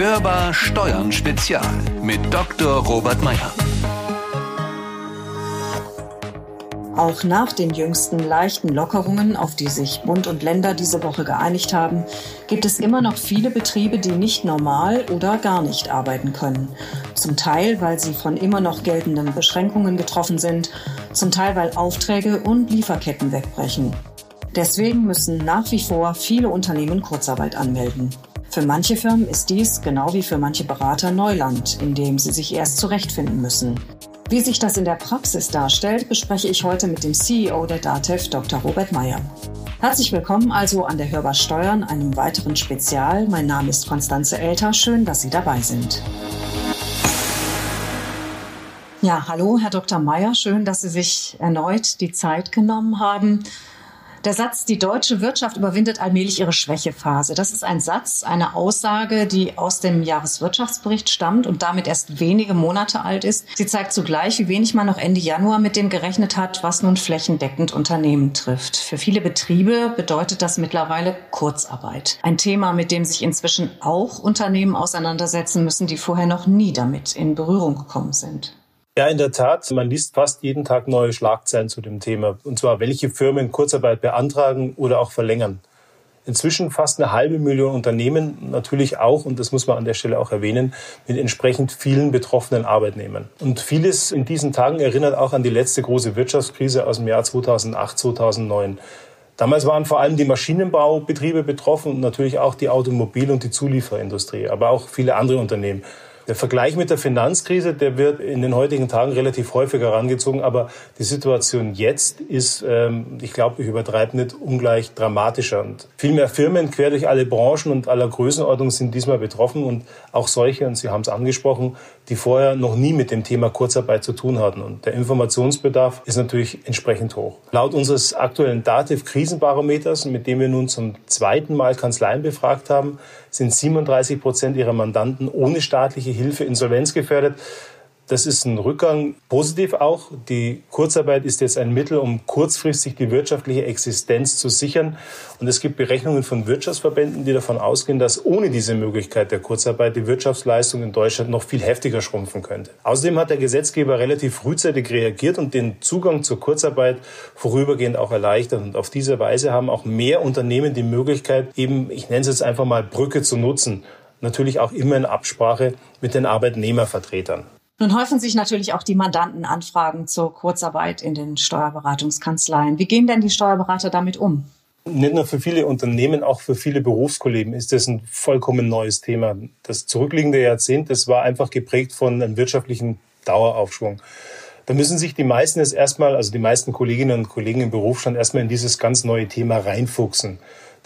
Hörbar Steuern Spezial mit Dr. Robert Meyer. Auch nach den jüngsten leichten Lockerungen, auf die sich Bund und Länder diese Woche geeinigt haben, gibt es immer noch viele Betriebe, die nicht normal oder gar nicht arbeiten können. Zum Teil, weil sie von immer noch geltenden Beschränkungen getroffen sind, zum Teil, weil Aufträge und Lieferketten wegbrechen. Deswegen müssen nach wie vor viele Unternehmen Kurzarbeit anmelden. Für manche Firmen ist dies, genau wie für manche Berater, Neuland, in dem sie sich erst zurechtfinden müssen. Wie sich das in der Praxis darstellt, bespreche ich heute mit dem CEO der DATEV, Dr. Robert Meyer. Herzlich willkommen also an der Hörbar Steuern, einem weiteren Spezial. Mein Name ist Konstanze Elter. Schön, dass Sie dabei sind. Ja, hallo, Herr Dr. Meyer. Schön, dass Sie sich erneut die Zeit genommen haben. Der Satz, die deutsche Wirtschaft überwindet allmählich ihre Schwächephase. Das ist ein Satz, eine Aussage, die aus dem Jahreswirtschaftsbericht stammt und damit erst wenige Monate alt ist. Sie zeigt zugleich, wie wenig man noch Ende Januar mit dem gerechnet hat, was nun flächendeckend Unternehmen trifft. Für viele Betriebe bedeutet das mittlerweile Kurzarbeit. Ein Thema, mit dem sich inzwischen auch Unternehmen auseinandersetzen müssen, die vorher noch nie damit in Berührung gekommen sind. Ja, in der Tat. Man liest fast jeden Tag neue Schlagzeilen zu dem Thema. Und zwar, welche Firmen Kurzarbeit beantragen oder auch verlängern. Inzwischen fast eine halbe Million Unternehmen, natürlich auch, und das muss man an der Stelle auch erwähnen, mit entsprechend vielen betroffenen Arbeitnehmern. Und vieles in diesen Tagen erinnert auch an die letzte große Wirtschaftskrise aus dem Jahr 2008, 2009. Damals waren vor allem die Maschinenbaubetriebe betroffen und natürlich auch die Automobil- und die Zulieferindustrie, aber auch viele andere Unternehmen. Der Vergleich mit der Finanzkrise, der wird in den heutigen Tagen relativ häufig herangezogen, aber die Situation jetzt ist, ähm, ich glaube, ich übertreibe nicht, ungleich dramatischer. Und viel mehr Firmen quer durch alle Branchen und aller Größenordnung sind diesmal betroffen und auch solche, und Sie haben es angesprochen, die vorher noch nie mit dem Thema Kurzarbeit zu tun hatten. Und der Informationsbedarf ist natürlich entsprechend hoch. Laut unseres aktuellen Dativ-Krisenbarometers, mit dem wir nun zum zweiten Mal Kanzleien befragt haben, sind 37 Prozent ihrer Mandanten ohne staatliche Hilfe insolvenzgefährdet. Das ist ein Rückgang. Positiv auch. Die Kurzarbeit ist jetzt ein Mittel, um kurzfristig die wirtschaftliche Existenz zu sichern. Und es gibt Berechnungen von Wirtschaftsverbänden, die davon ausgehen, dass ohne diese Möglichkeit der Kurzarbeit die Wirtschaftsleistung in Deutschland noch viel heftiger schrumpfen könnte. Außerdem hat der Gesetzgeber relativ frühzeitig reagiert und den Zugang zur Kurzarbeit vorübergehend auch erleichtert. Und auf diese Weise haben auch mehr Unternehmen die Möglichkeit, eben, ich nenne es jetzt einfach mal Brücke zu nutzen. Natürlich auch immer in Absprache mit den Arbeitnehmervertretern. Nun häufen sich natürlich auch die Mandantenanfragen zur Kurzarbeit in den Steuerberatungskanzleien. Wie gehen denn die Steuerberater damit um? Nicht nur für viele Unternehmen, auch für viele Berufskollegen ist das ein vollkommen neues Thema. Das zurückliegende Jahrzehnt, das war einfach geprägt von einem wirtschaftlichen Daueraufschwung. Da müssen sich die meisten jetzt erstmal, also die meisten Kolleginnen und Kollegen im Berufsstand erstmal in dieses ganz neue Thema reinfuchsen.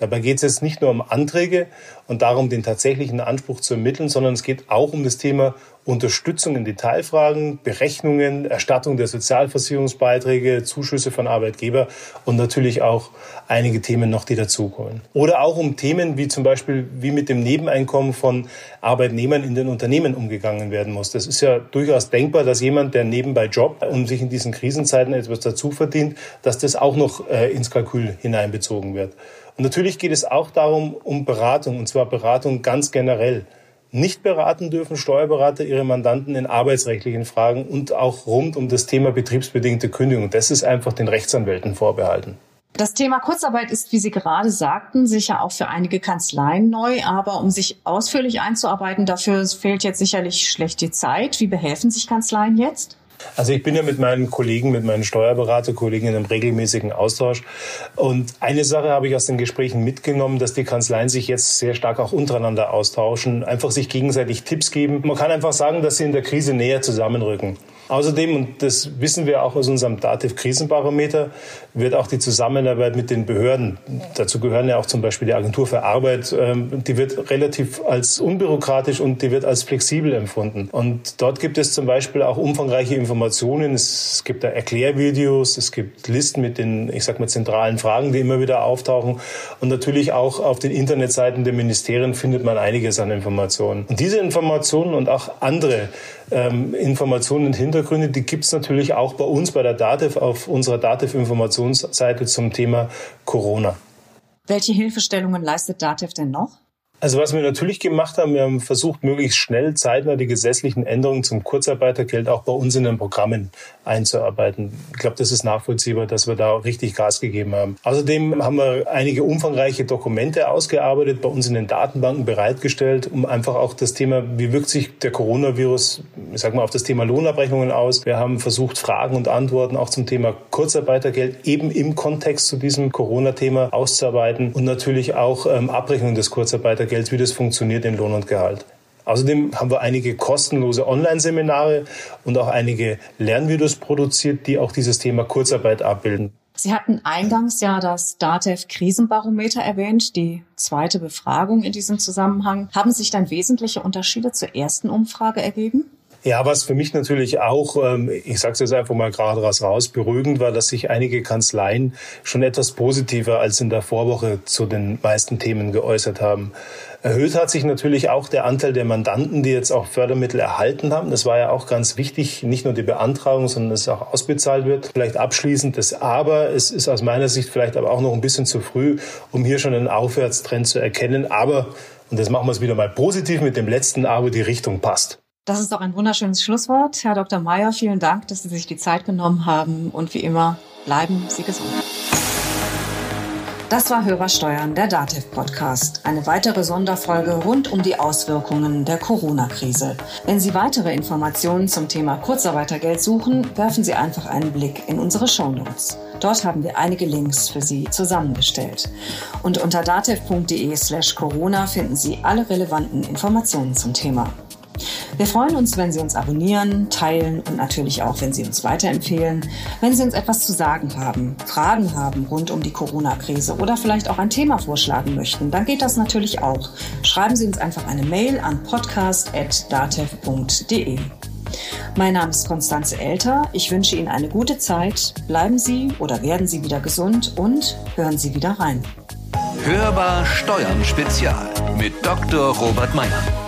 Dabei geht es jetzt nicht nur um Anträge und darum, den tatsächlichen Anspruch zu ermitteln, sondern es geht auch um das Thema Unterstützung in Detailfragen, Berechnungen, Erstattung der Sozialversicherungsbeiträge, Zuschüsse von Arbeitgeber und natürlich auch einige Themen noch, die dazukommen. Oder auch um Themen wie zum Beispiel, wie mit dem Nebeneinkommen von Arbeitnehmern in den Unternehmen umgegangen werden muss. Das ist ja durchaus denkbar, dass jemand, der nebenbei jobbt und sich in diesen Krisenzeiten etwas dazu verdient, dass das auch noch äh, ins Kalkül hineinbezogen wird. Natürlich geht es auch darum, um Beratung, und zwar Beratung ganz generell. Nicht beraten dürfen Steuerberater ihre Mandanten in arbeitsrechtlichen Fragen und auch rund um das Thema betriebsbedingte Kündigung. Das ist einfach den Rechtsanwälten vorbehalten. Das Thema Kurzarbeit ist, wie Sie gerade sagten, sicher auch für einige Kanzleien neu, aber um sich ausführlich einzuarbeiten, dafür fehlt jetzt sicherlich schlecht die Zeit. Wie behelfen sich Kanzleien jetzt? Also ich bin ja mit meinen Kollegen, mit meinen Steuerberaterkollegen in einem regelmäßigen Austausch. Und eine Sache habe ich aus den Gesprächen mitgenommen, dass die Kanzleien sich jetzt sehr stark auch untereinander austauschen, einfach sich gegenseitig Tipps geben. Man kann einfach sagen, dass sie in der Krise näher zusammenrücken. Außerdem, und das wissen wir auch aus unserem Dativ-Krisenbarometer, wird auch die Zusammenarbeit mit den Behörden, dazu gehören ja auch zum Beispiel die Agentur für Arbeit, ähm, die wird relativ als unbürokratisch und die wird als flexibel empfunden. Und dort gibt es zum Beispiel auch umfangreiche Informationen. Es gibt da Erklärvideos, es gibt Listen mit den, ich sag mal, zentralen Fragen, die immer wieder auftauchen. Und natürlich auch auf den Internetseiten der Ministerien findet man einiges an Informationen. Und diese Informationen und auch andere ähm, Informationen und Hintergründe, die gibt es natürlich auch bei uns bei der DATEV auf unserer DATEV-Informationsseite zum Thema Corona. Welche Hilfestellungen leistet DATEV denn noch? Also was wir natürlich gemacht haben, wir haben versucht, möglichst schnell, zeitnah die gesetzlichen Änderungen zum Kurzarbeitergeld auch bei uns in den Programmen einzuarbeiten. Ich glaube, das ist nachvollziehbar, dass wir da richtig Gas gegeben haben. Außerdem haben wir einige umfangreiche Dokumente ausgearbeitet, bei uns in den Datenbanken bereitgestellt, um einfach auch das Thema, wie wirkt sich der Coronavirus, ich sag mal, auf das Thema Lohnabrechnungen aus. Wir haben versucht, Fragen und Antworten auch zum Thema Kurzarbeitergeld eben im Kontext zu diesem Corona-Thema auszuarbeiten und natürlich auch ähm, Abrechnung des Kurzarbeitergelds Geld, wie das funktioniert in Lohn und Gehalt. Außerdem haben wir einige kostenlose Online-Seminare und auch einige Lernvideos produziert, die auch dieses Thema Kurzarbeit abbilden. Sie hatten eingangs ja das DATEV Krisenbarometer erwähnt, die zweite Befragung in diesem Zusammenhang. Haben sich dann wesentliche Unterschiede zur ersten Umfrage ergeben? Ja, was für mich natürlich auch, ähm, ich sage es jetzt einfach mal gerade raus, beruhigend war, dass sich einige Kanzleien schon etwas positiver als in der Vorwoche zu den meisten Themen geäußert haben. Erhöht hat sich natürlich auch der Anteil der Mandanten, die jetzt auch Fördermittel erhalten haben. Das war ja auch ganz wichtig, nicht nur die Beantragung, sondern dass es auch ausbezahlt wird. Vielleicht abschließend das Aber. Es ist aus meiner Sicht vielleicht aber auch noch ein bisschen zu früh, um hier schon einen Aufwärtstrend zu erkennen. Aber, und das machen wir es wieder mal positiv mit dem letzten Aber, die Richtung passt. Das ist doch ein wunderschönes Schlusswort. Herr Dr. Meyer, vielen Dank, dass Sie sich die Zeit genommen haben und wie immer bleiben Sie gesund. Das war Hörersteuern, der DATEV-Podcast. Eine weitere Sonderfolge rund um die Auswirkungen der Corona-Krise. Wenn Sie weitere Informationen zum Thema Kurzarbeitergeld suchen, werfen Sie einfach einen Blick in unsere Shownotes. Dort haben wir einige Links für Sie zusammengestellt. Und unter datev.de slash Corona finden Sie alle relevanten Informationen zum Thema. Wir freuen uns, wenn Sie uns abonnieren, teilen und natürlich auch, wenn Sie uns weiterempfehlen. Wenn Sie uns etwas zu sagen haben, Fragen haben rund um die Corona-Krise oder vielleicht auch ein Thema vorschlagen möchten, dann geht das natürlich auch. Schreiben Sie uns einfach eine Mail an podcast.datev.de. Mein Name ist Konstanze Elter. Ich wünsche Ihnen eine gute Zeit. Bleiben Sie oder werden Sie wieder gesund und hören Sie wieder rein. Hörbar Steuern Spezial mit Dr. Robert Meyer.